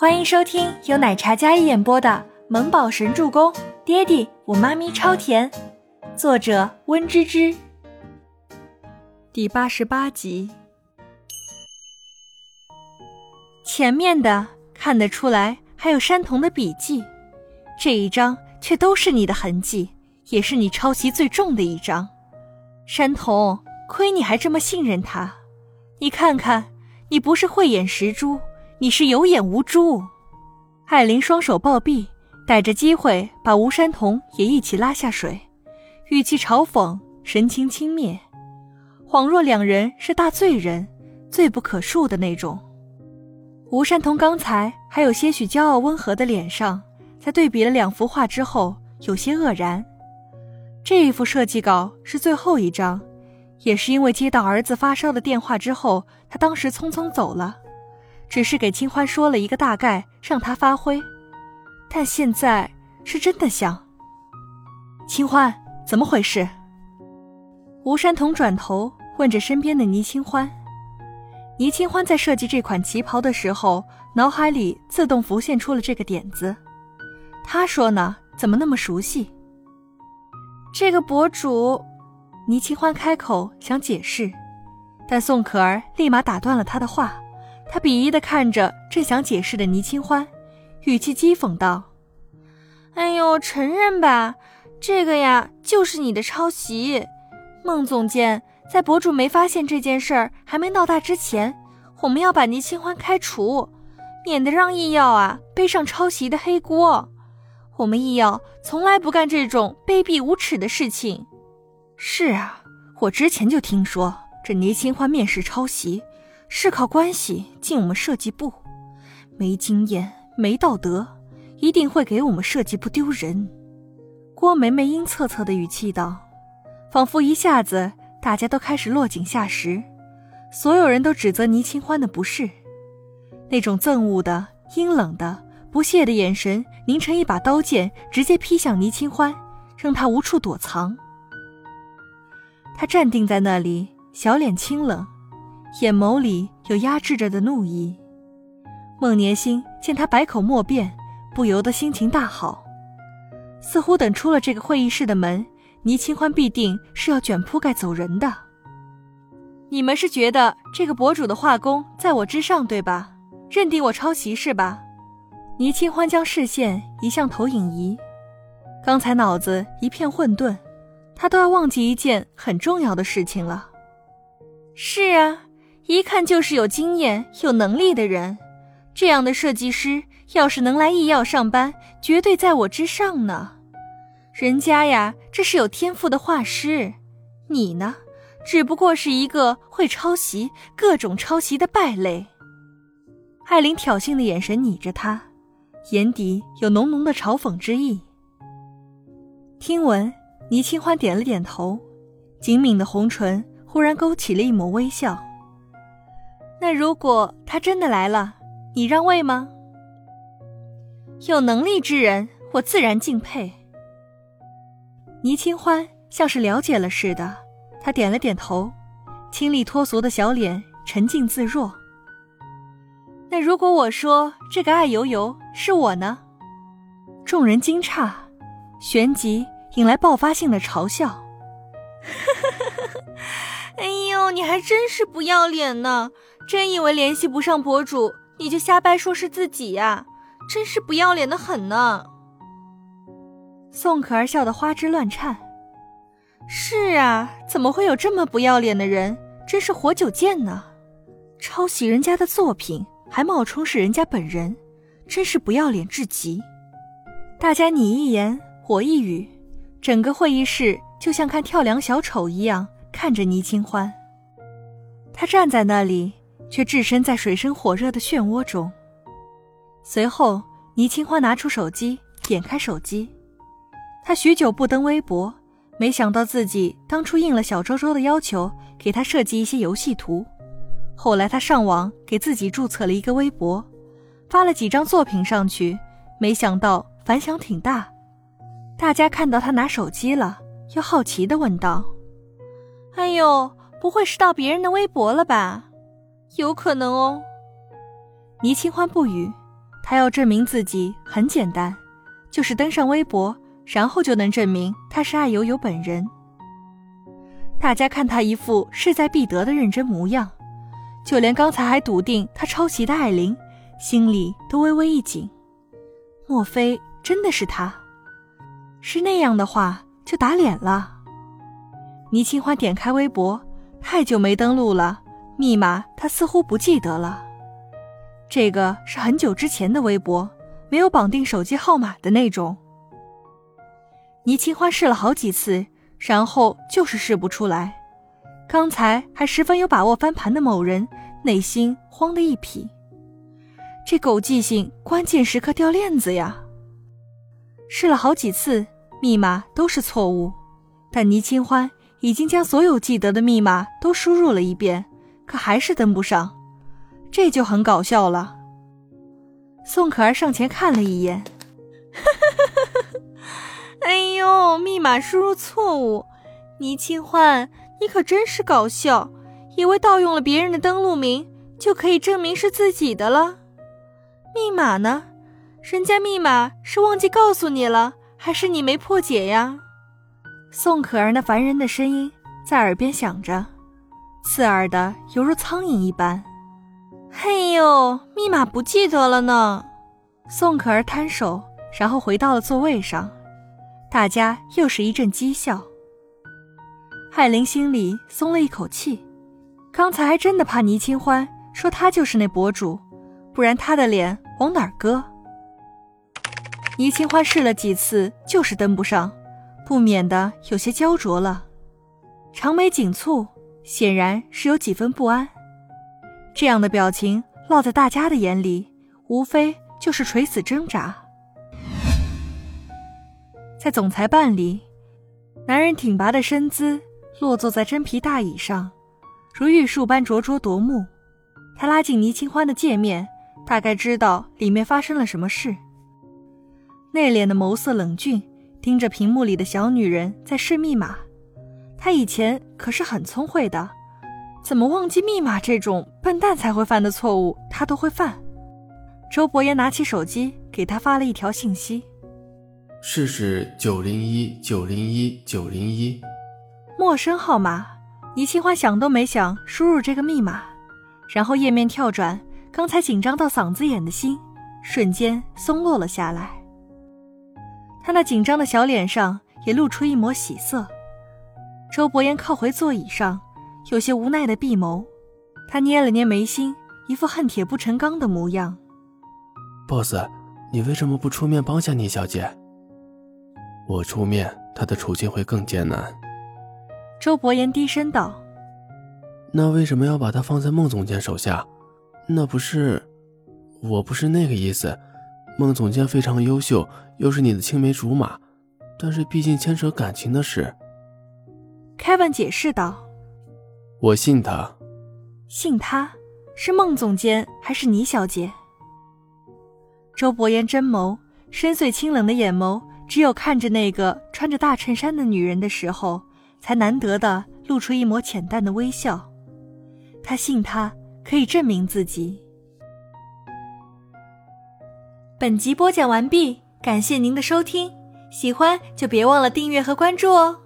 欢迎收听由奶茶嘉一演播的《萌宝神助攻》，爹地我妈咪超甜，作者温芝芝。第八十八集。前面的看得出来还有山童的笔记，这一张却都是你的痕迹，也是你抄袭最重的一张。山童，亏你还这么信任他，你看看，你不是慧眼识珠。你是有眼无珠，艾琳双手抱臂，逮着机会把吴山童也一起拉下水，语气嘲讽，神情轻蔑，恍若两人是大罪人，罪不可恕的那种。吴山童刚才还有些许骄傲温和的脸上，在对比了两幅画之后，有些愕然。这一幅设计稿是最后一张，也是因为接到儿子发烧的电话之后，他当时匆匆走了。只是给清欢说了一个大概，让他发挥，但现在是真的想。清欢，怎么回事？吴山童转头问着身边的倪清欢。倪清欢在设计这款旗袍的时候，脑海里自动浮现出了这个点子。他说呢，怎么那么熟悉？这个博主，倪清欢开口想解释，但宋可儿立马打断了他的话。他鄙夷的看着正想解释的倪清欢，语气讥讽道：“哎呦，承认吧，这个呀就是你的抄袭。孟总监，在博主没发现这件事儿还没闹大之前，我们要把倪清欢开除，免得让易耀啊背上抄袭的黑锅。我们易耀从来不干这种卑鄙无耻的事情。是啊，我之前就听说这倪清欢面试抄袭。”是靠关系进我们设计部，没经验、没道德，一定会给我们设计部丢人。郭梅梅阴恻恻的语气道，仿佛一下子大家都开始落井下石，所有人都指责倪清欢的不是，那种憎恶的、阴冷的、不屑的眼神凝成一把刀剑，直接劈向倪清欢，让他无处躲藏。他站定在那里，小脸清冷。眼眸里有压制着的怒意，孟年心见他百口莫辩，不由得心情大好，似乎等出了这个会议室的门，倪清欢必定是要卷铺盖走人的。你们是觉得这个博主的画工在我之上，对吧？认定我抄袭是吧？倪清欢将视线移向投影仪，刚才脑子一片混沌，他都要忘记一件很重要的事情了。是啊。一看就是有经验、有能力的人，这样的设计师要是能来医药上班，绝对在我之上呢。人家呀，这是有天赋的画师，你呢，只不过是一个会抄袭、各种抄袭的败类。艾琳挑衅的眼神睨着他，眼底有浓浓的嘲讽之意。听闻，倪清欢点了点头，紧抿的红唇忽然勾起了一抹微笑。那如果他真的来了，你让位吗？有能力之人，我自然敬佩。倪清欢像是了解了似的，他点了点头，清丽脱俗的小脸沉静自若。那如果我说这个爱油油是我呢？众人惊诧，旋即引来爆发性的嘲笑。哎呦，你还真是不要脸呢！真以为联系不上博主，你就瞎掰说是自己呀？真是不要脸的很呢！宋可儿笑得花枝乱颤。是啊，怎么会有这么不要脸的人？真是活久见呢！抄袭人家的作品，还冒充是人家本人，真是不要脸至极。大家你一言我一语，整个会议室就像看跳梁小丑一样。看着倪清欢，他站在那里，却置身在水深火热的漩涡中。随后，倪清欢拿出手机，点开手机。他许久不登微博，没想到自己当初应了小周周的要求，给他设计一些游戏图。后来他上网给自己注册了一个微博，发了几张作品上去，没想到反响挺大。大家看到他拿手机了，又好奇地问道。哎呦，不会是盗别人的微博了吧？有可能哦。倪清欢不语，他要证明自己很简单，就是登上微博，然后就能证明他是爱友友本人。大家看他一副势在必得的认真模样，就连刚才还笃定他抄袭的艾琳，心里都微微一紧。莫非真的是他？是那样的话，就打脸了。倪清欢点开微博，太久没登录了，密码他似乎不记得了。这个是很久之前的微博，没有绑定手机号码的那种。倪清欢试了好几次，然后就是试不出来。刚才还十分有把握翻盘的某人，内心慌得一匹。这狗记性，关键时刻掉链子呀！试了好几次，密码都是错误，但倪清欢。已经将所有记得的密码都输入了一遍，可还是登不上，这就很搞笑了。宋可儿上前看了一眼，哎呦，密码输入错误！倪清欢，你可真是搞笑，以为盗用了别人的登录名就可以证明是自己的了？密码呢？人家密码是忘记告诉你了，还是你没破解呀？宋可儿那烦人的声音在耳边响着，刺耳的犹如苍蝇一般。嘿呦，密码不记得了呢。宋可儿摊手，然后回到了座位上。大家又是一阵讥笑。艾琳心里松了一口气，刚才还真的怕倪清欢说他就是那博主，不然他的脸往哪儿搁？倪清欢试了几次，就是登不上。不免的有些焦灼了，长眉紧蹙，显然是有几分不安。这样的表情落在大家的眼里，无非就是垂死挣扎。在总裁办里，男人挺拔的身姿落坐在真皮大椅上，如玉树般灼灼夺目。他拉近倪清欢的界面，大概知道里面发生了什么事。内敛的眸色冷峻。盯着屏幕里的小女人在试密码，她以前可是很聪慧的，怎么忘记密码这种笨蛋才会犯的错误，他都会犯。周伯言拿起手机给他发了一条信息：“试试九零一九零一九零一。”陌生号码，倪清欢想都没想输入这个密码，然后页面跳转，刚才紧张到嗓子眼的心瞬间松落了下来。他那紧张的小脸上也露出一抹喜色。周伯言靠回座椅上，有些无奈的闭眸。他捏了捏眉心，一副恨铁不成钢的模样。boss，你为什么不出面帮下倪小姐？我出面，她的处境会更艰难。周伯言低声道：“那为什么要把她放在孟总监手下？那不是……我不是那个意思。”孟总监非常优秀，又是你的青梅竹马，但是毕竟牵扯感情的事。Kevin 解释道：“我信他，信他是孟总监还是倪小姐？”周伯言真眸深邃清冷的眼眸，只有看着那个穿着大衬衫的女人的时候，才难得的露出一抹浅淡的微笑。他信他可以证明自己。本集播讲完毕，感谢您的收听，喜欢就别忘了订阅和关注哦。